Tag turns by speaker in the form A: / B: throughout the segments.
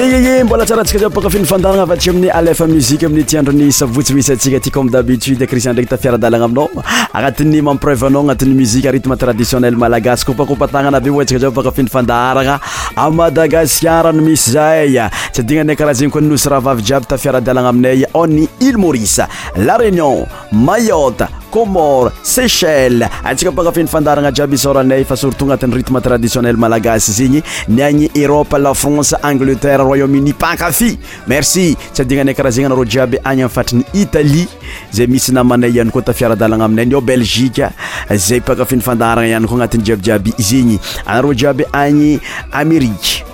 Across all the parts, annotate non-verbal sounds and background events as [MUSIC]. A: eee mbola tsarantsika za pakafinifandarana afa tsy amin'y alfa muzikeamin'y tiandron'ny savotsy misytika ty comme dabitude crisian ndraky tafiaradalana aminao agnatin'ny mampreuveanao agnatn'y musiqe rytme traditionnel malagaskopakopatagnaa be ntza pakafinifandarana madagasikaranomisy zay sy adina a karaha zeny koosy rahaavijiaby tafiaradalana aminay ony il maris la réunion mayot comorsechel antsika pakafinyfandarana jiaby soranay fa surtout agnatin'yrythme traditionnel malagasy zegny nyagny europe la france angleterre royaume-uni pakafy merci tsy adinanay karaha zegny anar jiaby agny amfatriny italie zay misy namanay hany ko tafiaradalana aminay y belgiqe zay pakafinyfandarana any koa agnatin'ydjiabydiaby zegny aar jiaby any amérike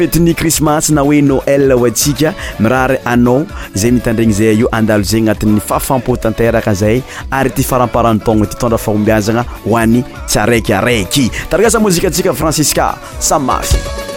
A: fetin'ny krismasy na hoe noel oantsika mirary anao zay mitandregny zay io andalo zay agnatin'ny fafampotanteraka zay ary ty faramparan taogna ty tondra fahombiazagna hoany tsy araikyaraiky taragasa mozika atsika franciska sa mafy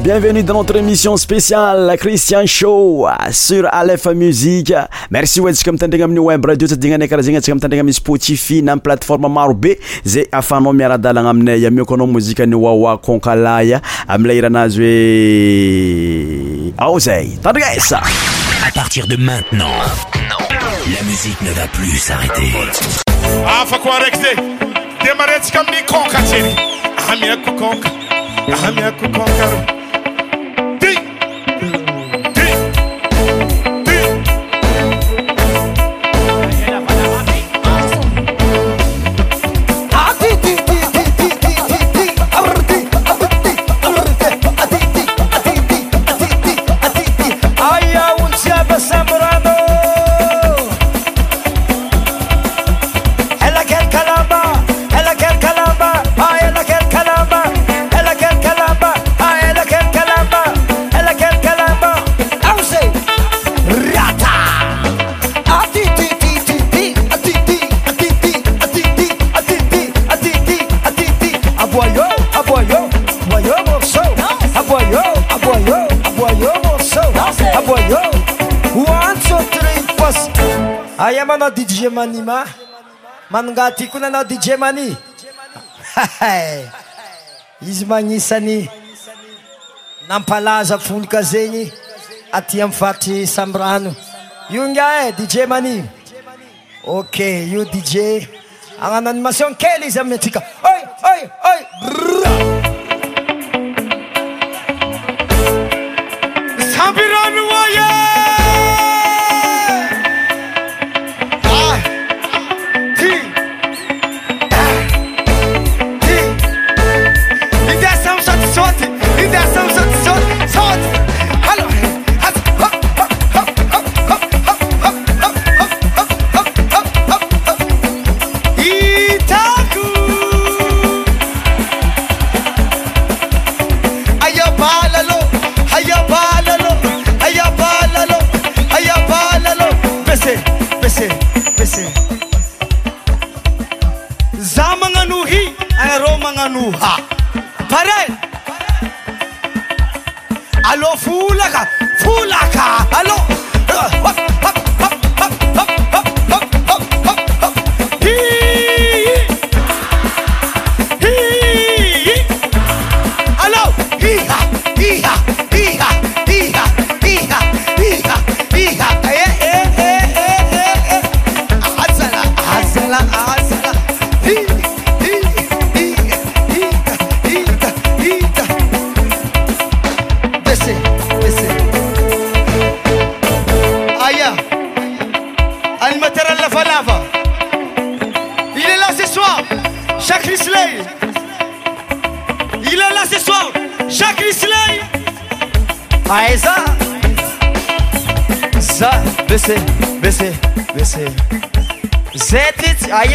A: bienvenue dans notre émission spéciale Christian Show sur Aleph Music. Merci ho antsika mitandregna amin'ny web radio tsadinanay karaha zegny antsika mitandregna amin'ny Spotify na amin'ny plateforme marobe zay afanao miara-dalagna aminay amiako anao mozika ny wawa konkalaya amin'ilay iranazy hoe ao zay À partir de maintenant,
B: la musique ne va plus s'arrêter. Afa araiky zay de
C: marentsika amin'ny konka amia amiako konka أهم يكن كونكر dije manima mananga ty koa nanao dije mani [LAUGHS] izy magnisany nampalaza folaka zegny atya am vatry samy rano io nga e dije mani oke io dije agnano animationkely izy amiy atsika hohho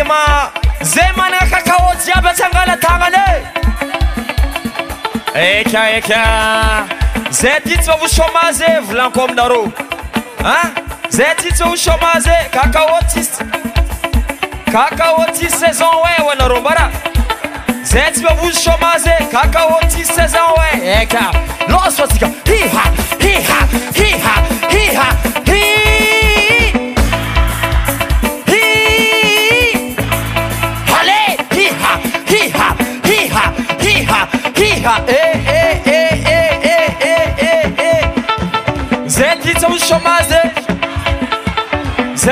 C: ama za manana kakaoiabyagaatanan za tyya o age vlnkomarôza tyyao age ts kati saison e aarô baa zatyaozy age oti saison e,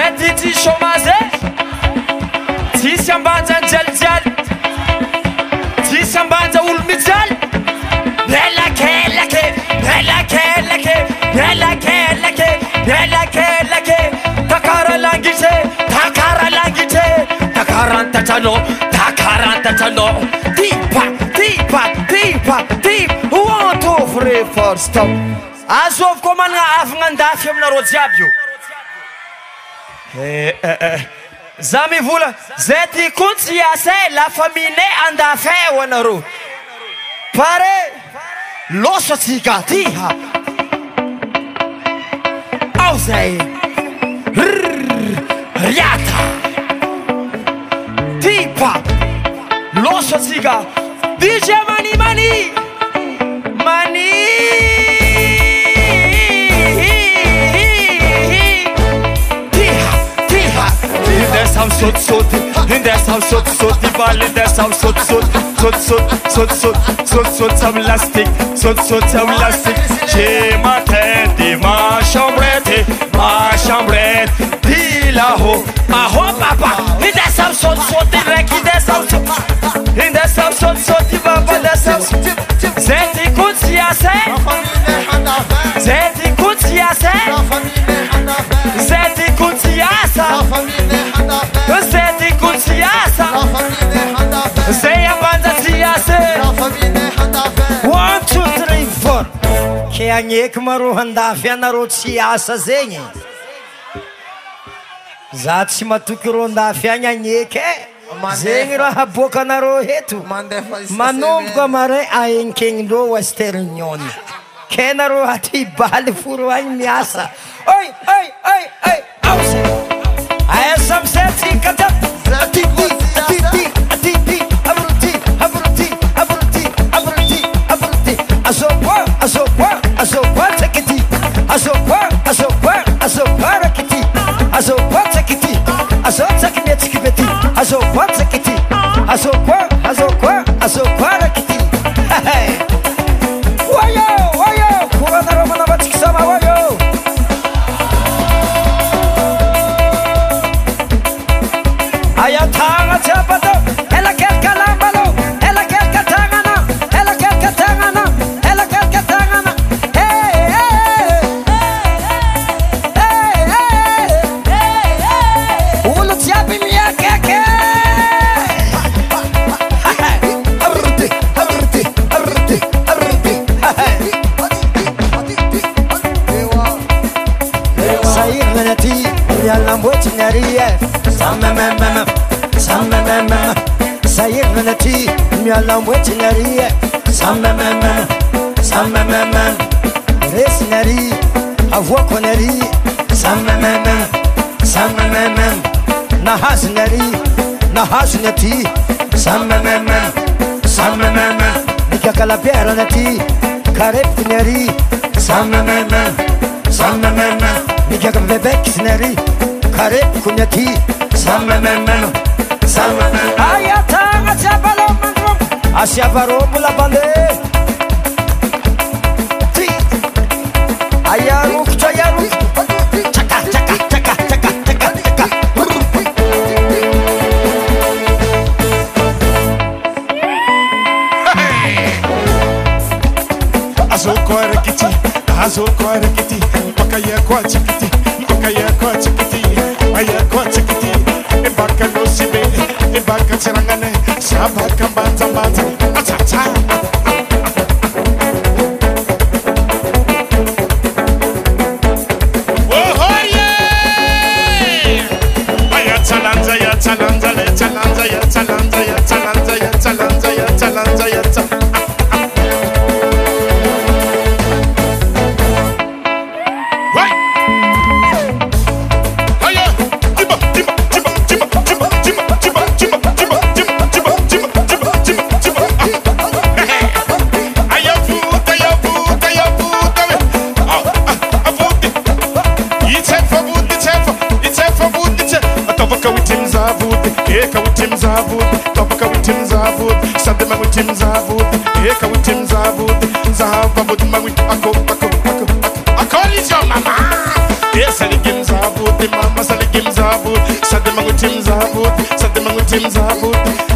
C: editi ômaze tsisyambanjanjalijay tsisyambanja olo mijaly milakelakalakalakalake takaalatr akaalatraktrnakraatat ntof reforse ta azôvy ko manana afagnandafy aminarô jiaby Eh, eh, eh. za mi vola zay ty kontsy asa lafa mine andafa o anaro pare losatsika ty ha ao zay rrr riata ty pa losatsika dije manimani sau sot sot Dea sau sot sot Vale dea sau sot sot Sot sot sot sot Sot sot sau lastic Sot sot sau lastic Ce mă tende Mă șombrete Mă șombrete Dila ho Aho papa Dea sau sot sot Rechi dea sau sot Dea sau sot sot Vale dea sau sot Zeti cu ția se Mamma mia ke agneky marohandafy anaro tsy asa zegny zah tsy mahatoky ro ndafy agny aneky e zegny raha boaka anaro heto manomboka maray aenkenindrôo westernion ke naro aty baly fo ro agny miasa az سكمسكبت ككت
D: malambe resneri avoakoneri nahazneri nahazonati migakalapernati karepokonerimigakavebeksneri karepokonati Asiava rombo la bande Sì Ayaru chayaru Chaka chaka chaka chaka chaka chaka Azoko erekiti Azoko erekiti Bakaya kwa chikiti Bakaya kwa chikiti Bakaya kwa chikiti Ebaka no sibe Ebaka chirangane Shabba kabata bata, acha cha. tim zavut, eka we tim zavut, zahava but mawi ako ako ako. I call it your mama. Yes, and gim zavut, the mama sali gim zavut, sadema we tim zavut, sadema we tim zavut.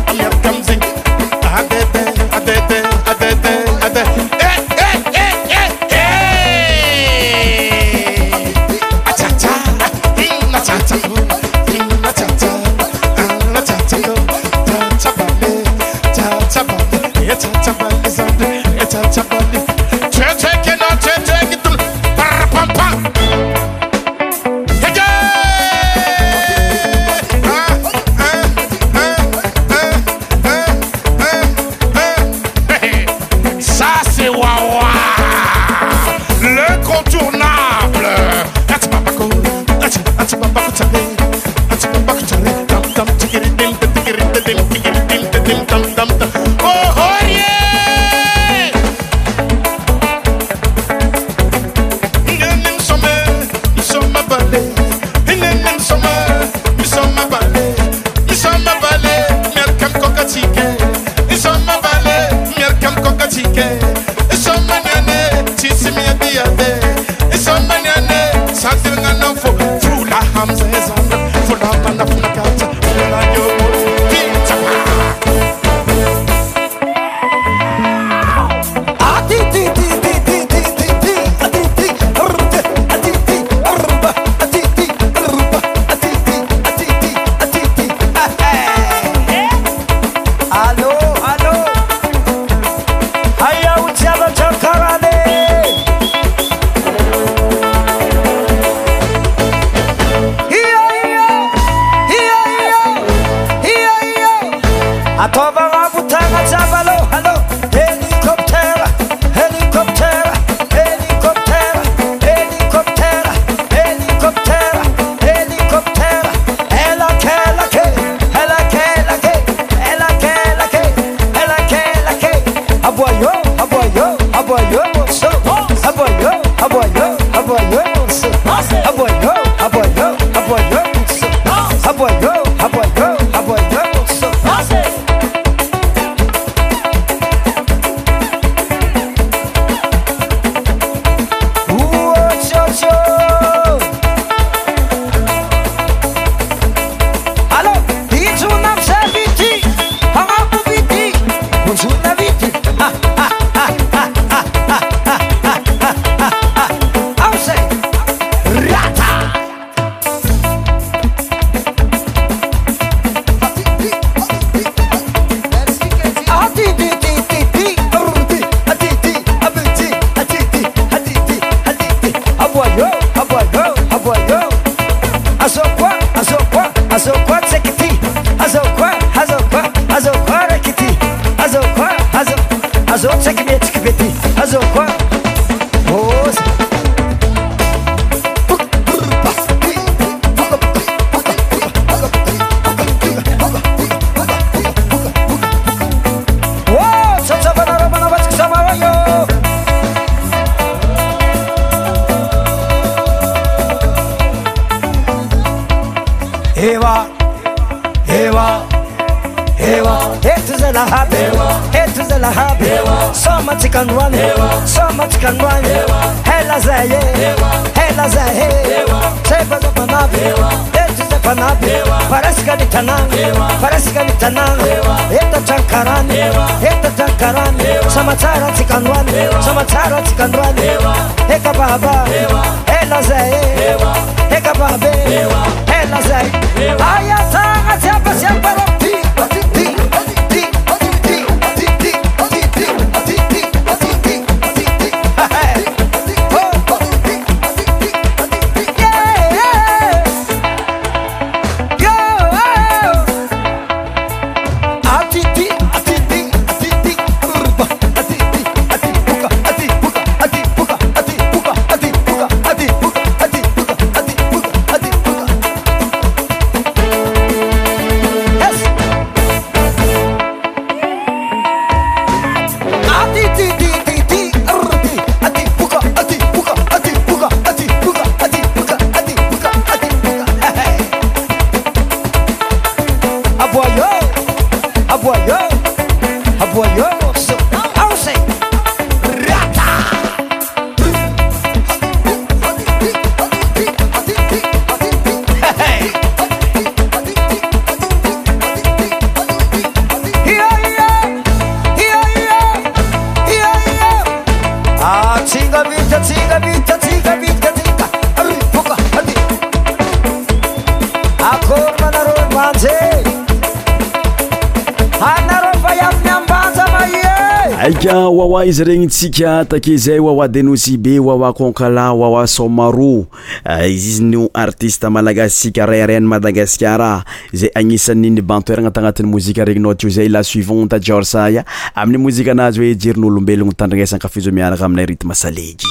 E: aoawa izy regny tsika take zay oawa denosibe wawa conkala wawa so maro eh, izy izy no artiste malagassika rayraan'ny madagaskar zay agnisan'nybenterna tagnatin'ny mozika regny nao at io zay la suivota jiorsaya amin'ny mozika anazy hoe jerin'olombelogno tandragnasankafiza miaraka aminay rithme salege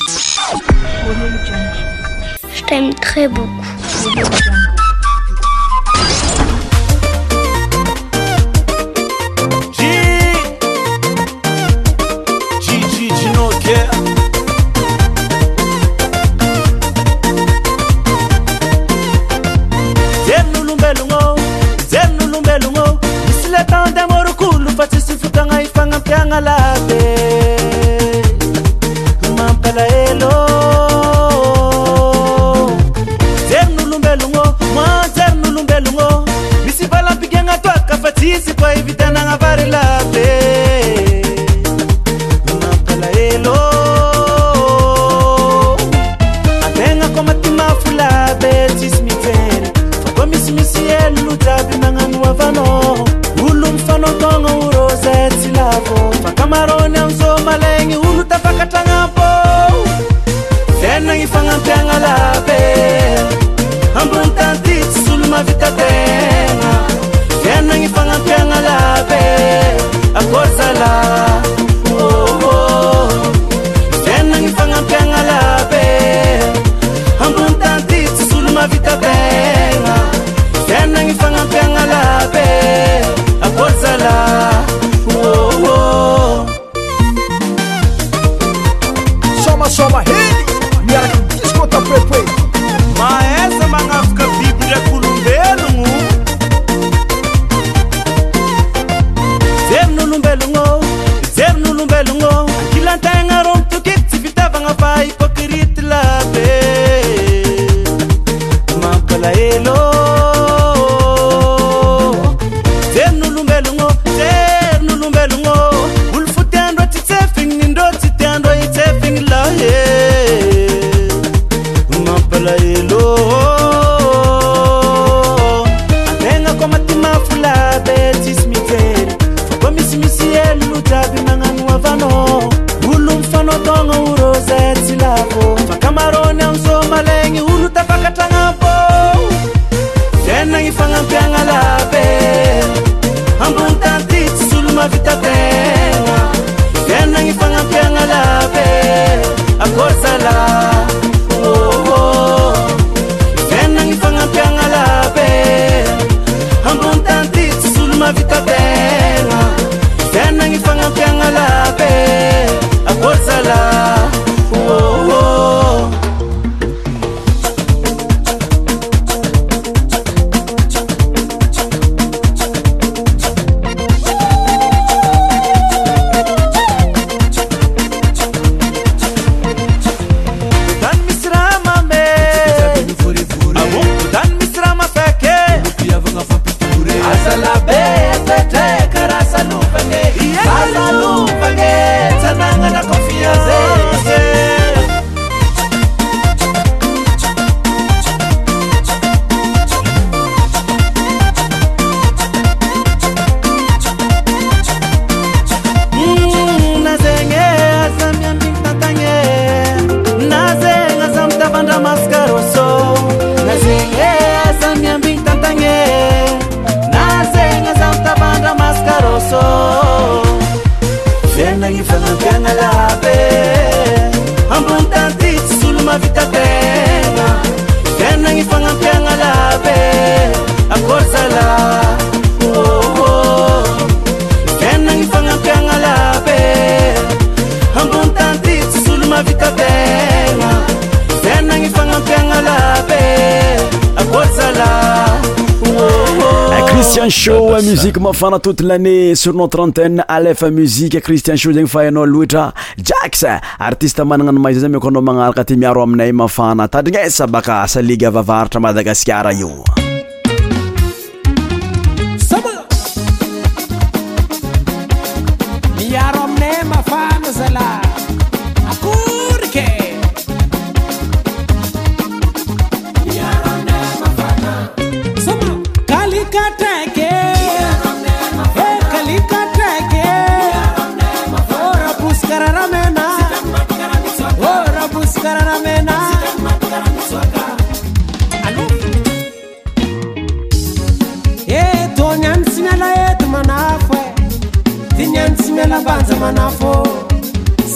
E: யாருல musique mafana toute lannée sur notre antenne alefa muzique christian sho zegny fa hainao loitra jaks artiste managna ny mayzay zay meko anao magnaraka ty miaro aminay mafana tadrignesa baka salige vavaratra madagasikara io
D: mana fô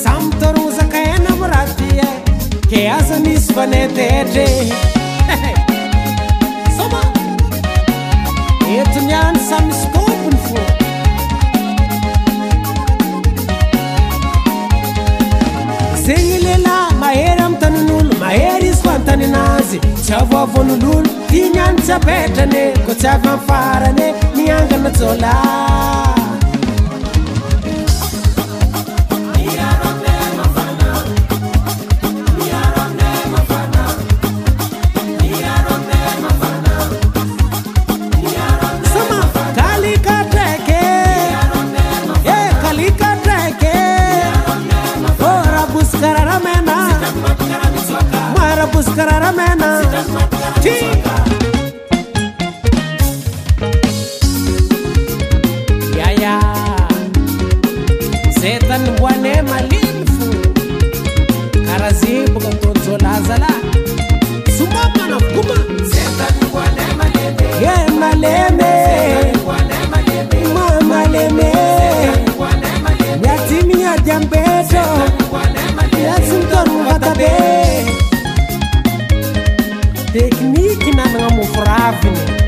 D: samy torono zaka hena mo raha ty e ke aza misy banat etre [LAUGHS] soma etony any samyskopony fô zegny lelahy mahery amin'ny tanyn'olo mahery izy ko antany anazy tsy avoavon'lolo tianyany tsy abetrany e. ko tsy avy amy farany e, miangana jola Cararamena. Sim. happening.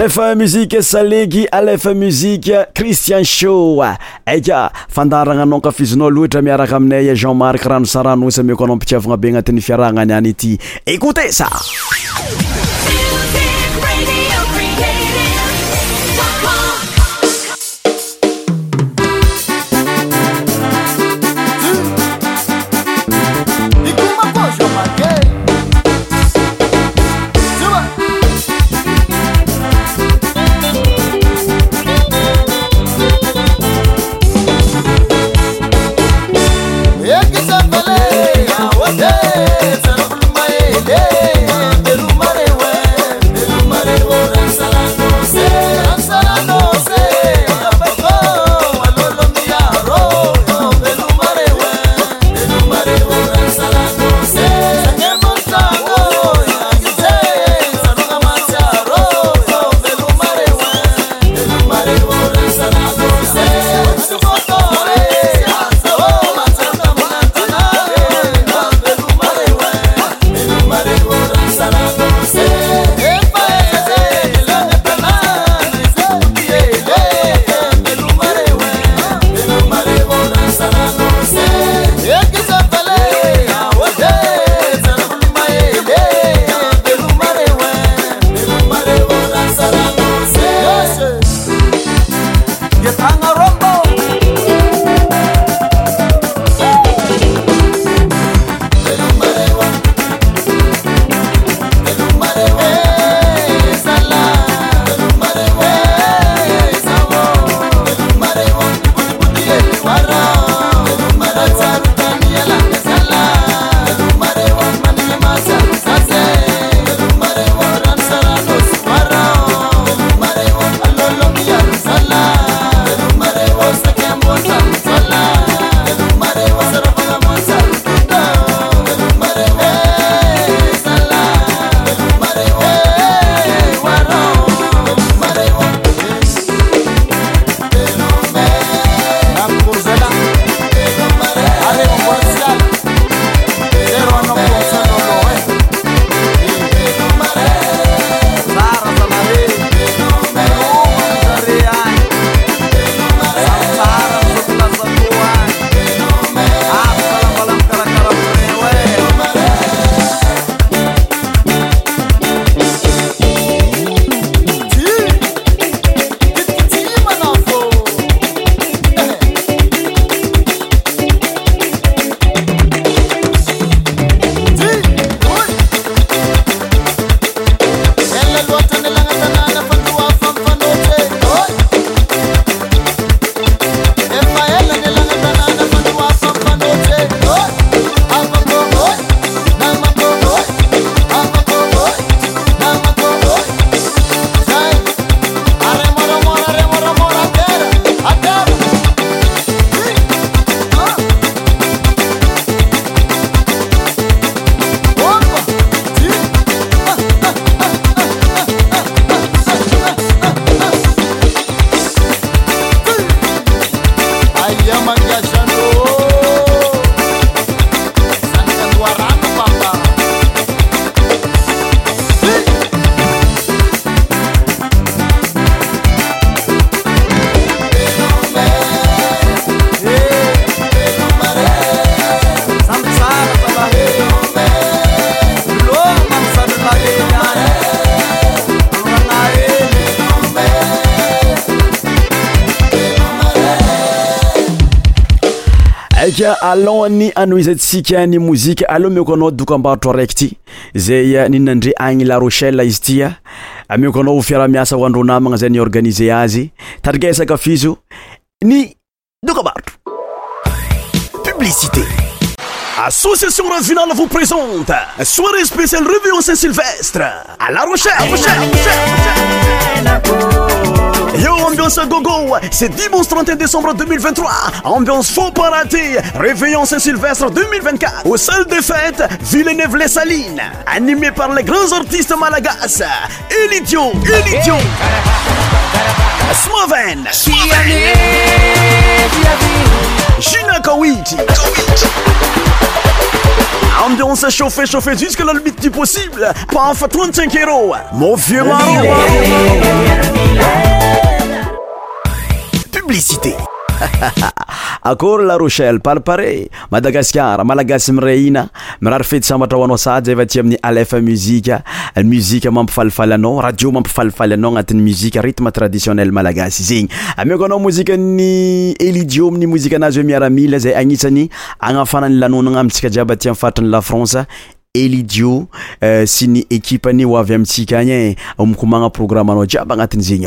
E: ef musike saleky alef musike cristian show aika fandaragna anaonkafizinao loatra miaraka aminay jean mark rano sarano sa amiko anao mpitsiavagna be agnatin'ny fiarahagna any any ity écoute sa ak alonny ano izasika ny mozika aleoa meko anao doka am-barotro araikyty zay eh, ninandre agny la rochelle izy tya eh. ah, meoko anao o fiara-miasa hoandro namagna zay ny organise azy tadrika esaka fizo ny doka mbarotro publicité Association nationale vous présente soirée spéciale Réveillon Saint-Sylvestre à La Rochelle. Yo, ambiance gogo, c'est dimanche 31 décembre 2023. Ambiance faux pas rater. Réveillon Saint-Sylvestre 2024 au sol des fêtes Villeneuve-les-Salines. Animé par les grands artistes malagas Elidio, Elidio, Smoven, Gina Kawiti. an donçe chauffer chauffer jusque la libite du possible panfa ton tenqero mon vieux maro publicité [LAUGHS] akôry la rochel parpare madagasar malagasy mira ina miraryfety sambatra hoanao saytiaminyfa mimampifaifaaadimampiaifayaanatymitmtaiioneaaasenzaynfamtsiaiatyfatranyaanceisyyyatskmkomanaprogana jiab anatizegny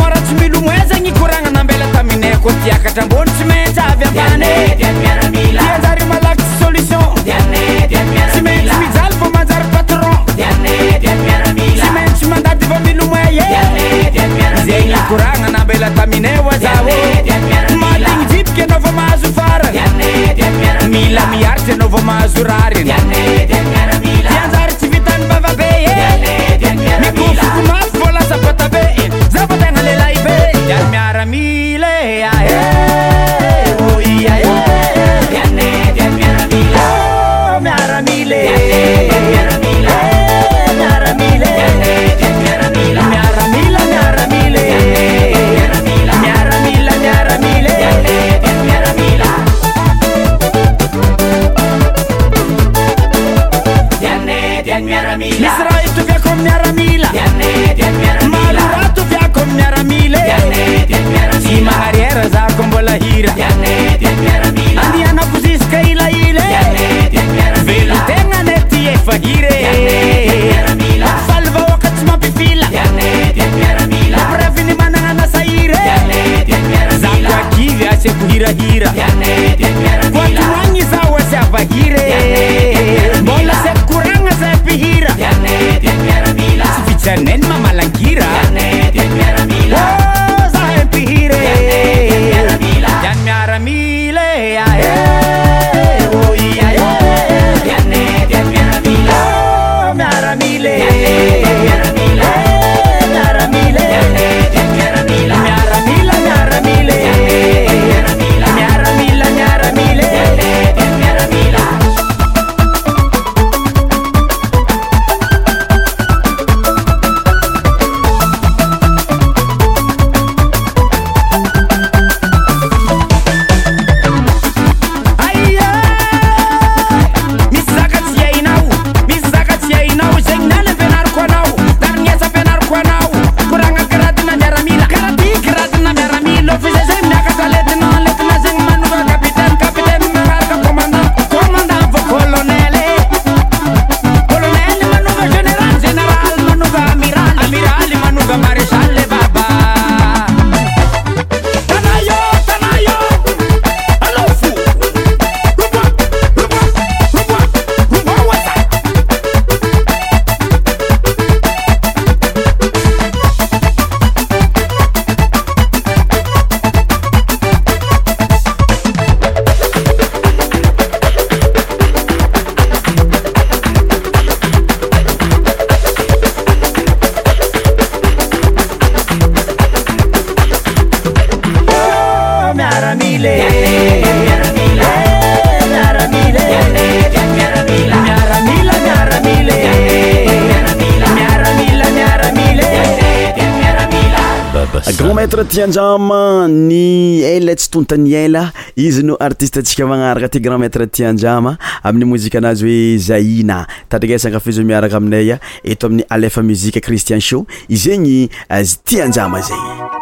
D: kô tiakatra ambony tsy mantsy avy
F: amaneianjary
D: malakisy solution tsy mantsy mijaly fô manjary
F: patronsy
D: mantsy mandaty ava milomoaye zegny kourana namblataminaoa za oe
E: ti anjama ny ela tsy tontany ela izy no artisteatsika magnaraka ty grand maître ti anjama amin'ny mozika anazy hoe zahina tarigasanafiza miaraka aminay a eto amin'ny alefa muzika cristian sho izyegny azy ti anjama zay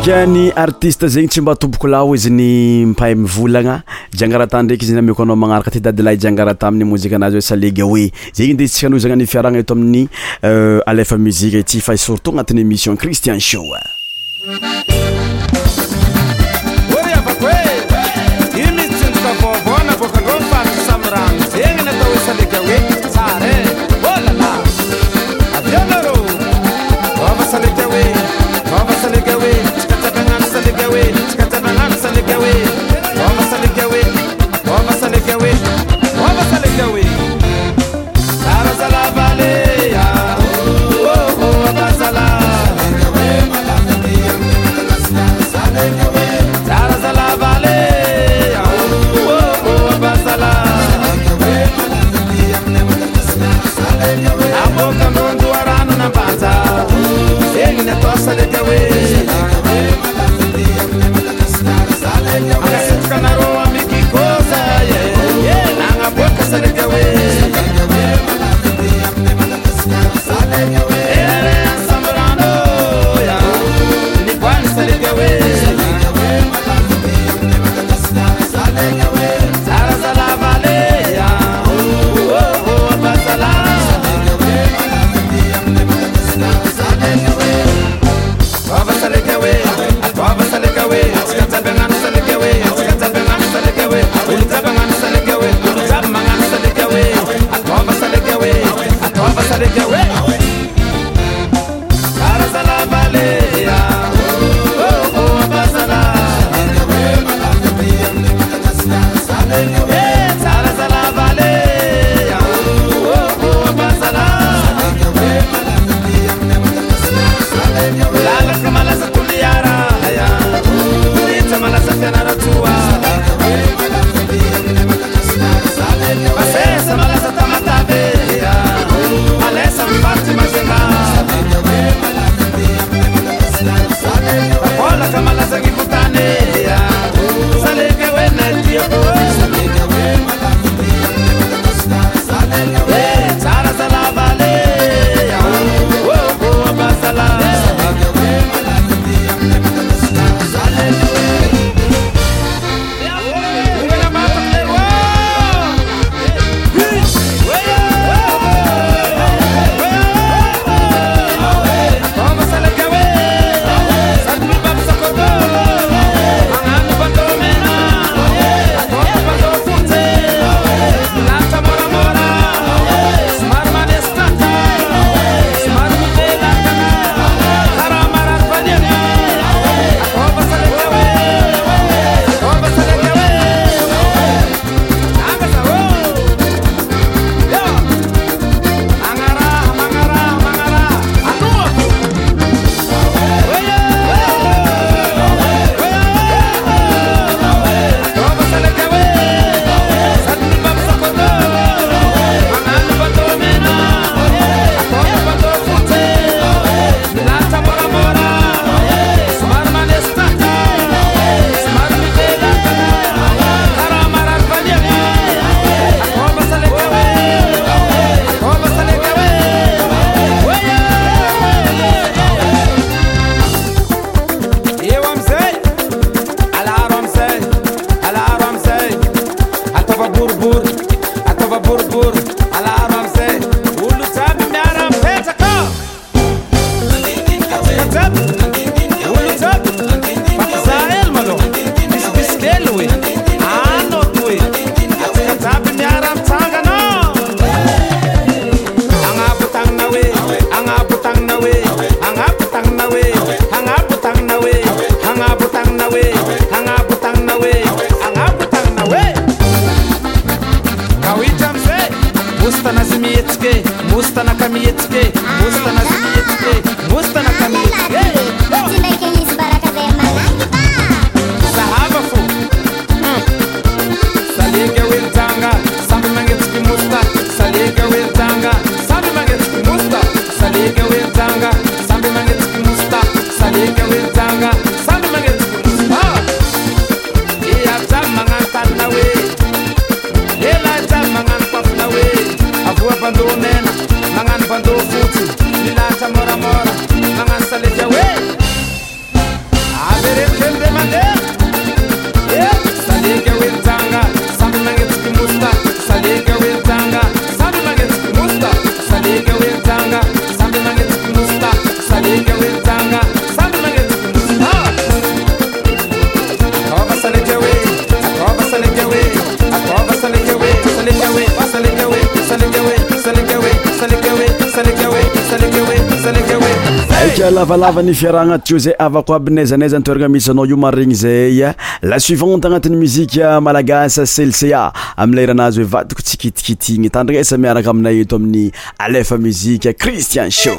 E: ka ny artiste zegny tsy mba atoboko lao izy ny mpahay mivolagna jiangara ta ndraiky izy ny ameko anao magnaraka ty dadylahy jiangara taminy mozika anazy oe salega hoe zegny nde stsika no zagnani fiaragna eto amin'ny euh, alefa muzika ity fa surto agnatin'ny émission christian show ava ny fiaraha agnatiio zay avako abinaizanaizany toeragna misy anao io maro regny zay la suivante agnatin'ny muziqe malagasa celcea amiley iranazy hoe vatiko tsikitikiti igny tandrignesa miaraka aminay eto amin'ny alefa muzique christian sho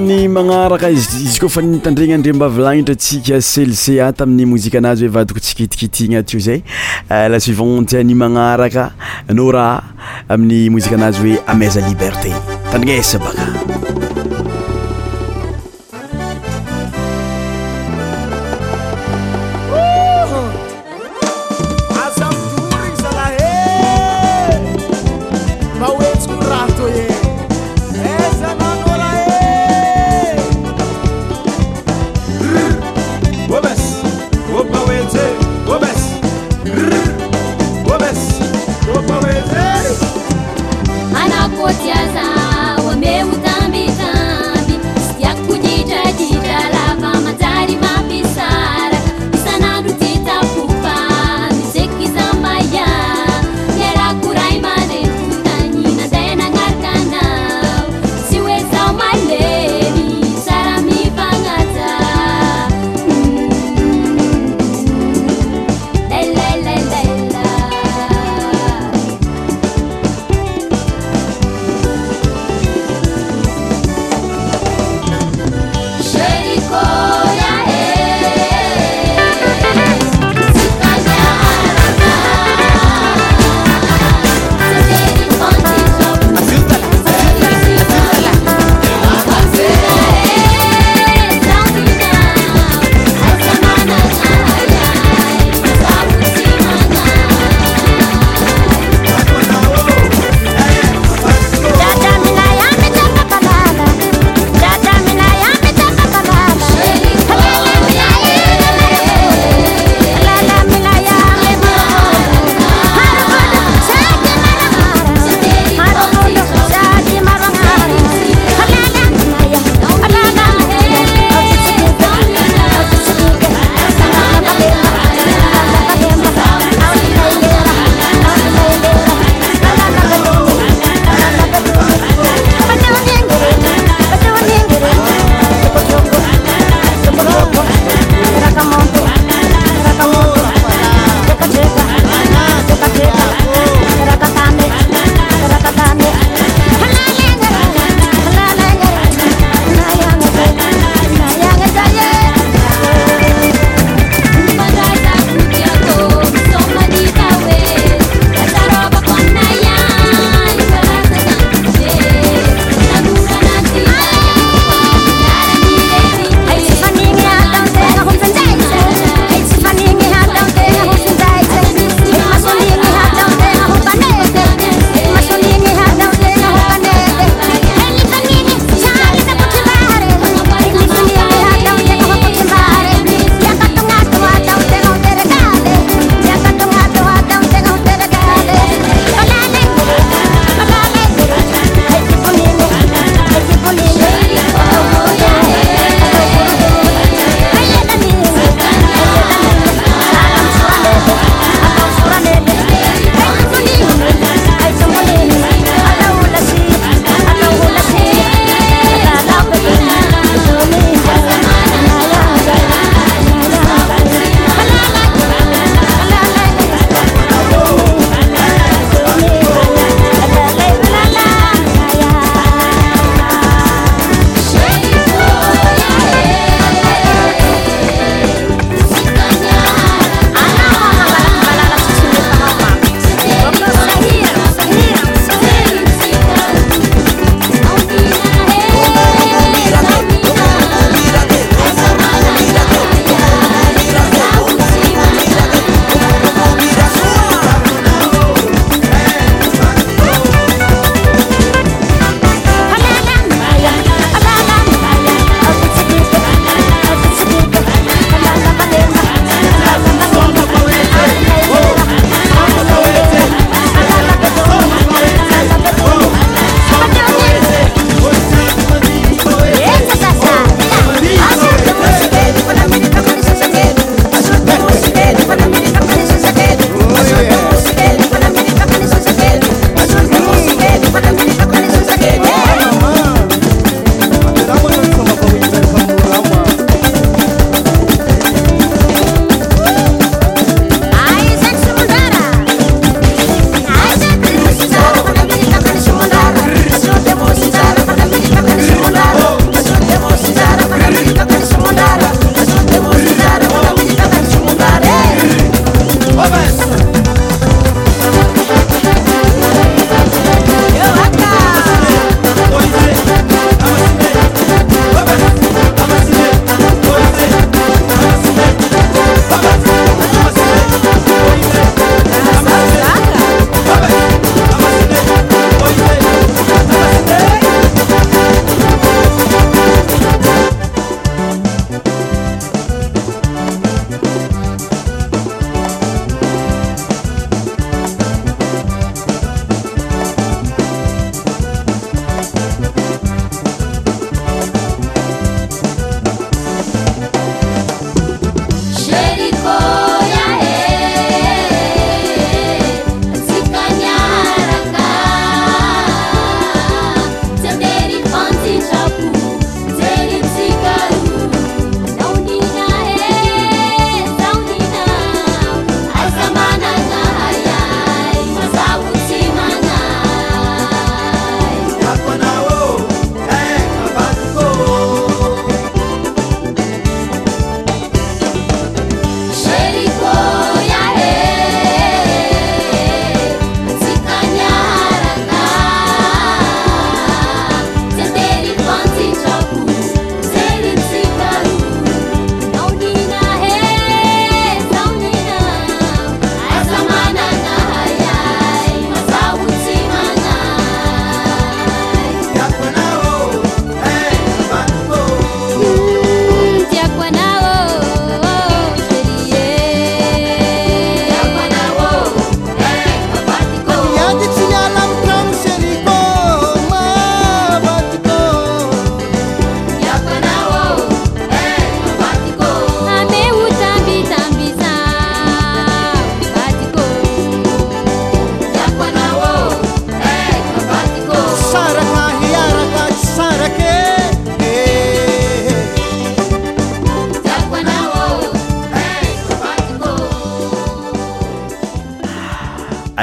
E: ny magnaraka z izy koa fa nitandregna andre m-ba avilagnitra tsika celice atamin'ny ah, mozika anazy hoe vadiko tsikitikitigna atio zay ah, la suivanttyany magnaraka anao rah amin'ny mozika anazy hoe amaiza liberté tandrigna esa baka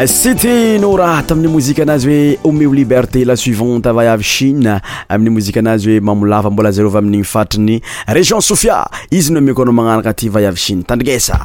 E: siti no raatamin'ny mozika anazy hoe omeo liberté la suivante vayavy chine amin'ny mozika anazy hoe mamolafa mbola zerova amin'igny fatriny region sofia izy no meko anao magnaraka ty vay avy chine tandrigesa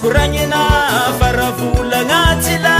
E: koragnyna faravolagnajsila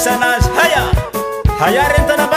E: Sanaj Haya Haya Rentana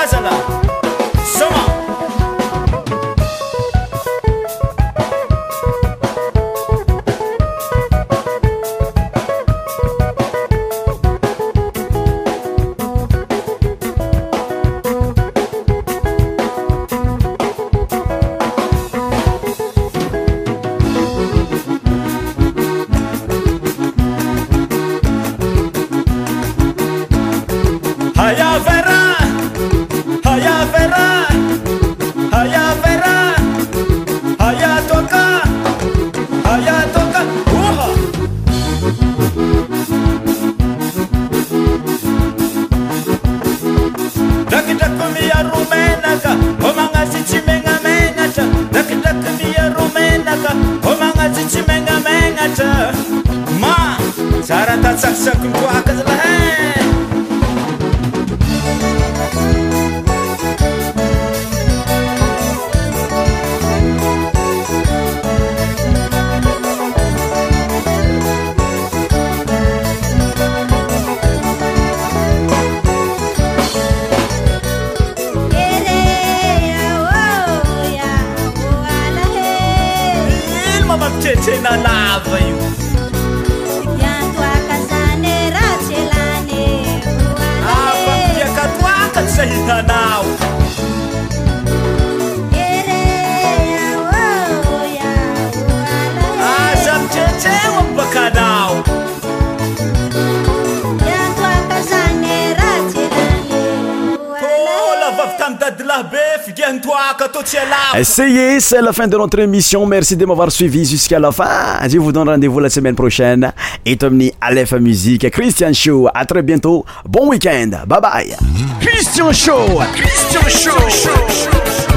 E: Essayez, c'est la fin de notre émission. Merci de m'avoir suivi jusqu'à la fin. Je vous donne rendez-vous la semaine prochaine. Et Tommy, Aleph Musique, Christian Show. À très bientôt. Bon week-end. Bye bye. Christian Show. Christian Show.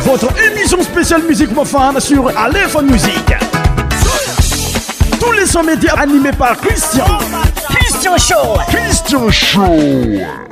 E: Votre émission spéciale musique profane sur Aleph Musique. Tous les sons médias animés par Christian. Christian Show. Christian Show.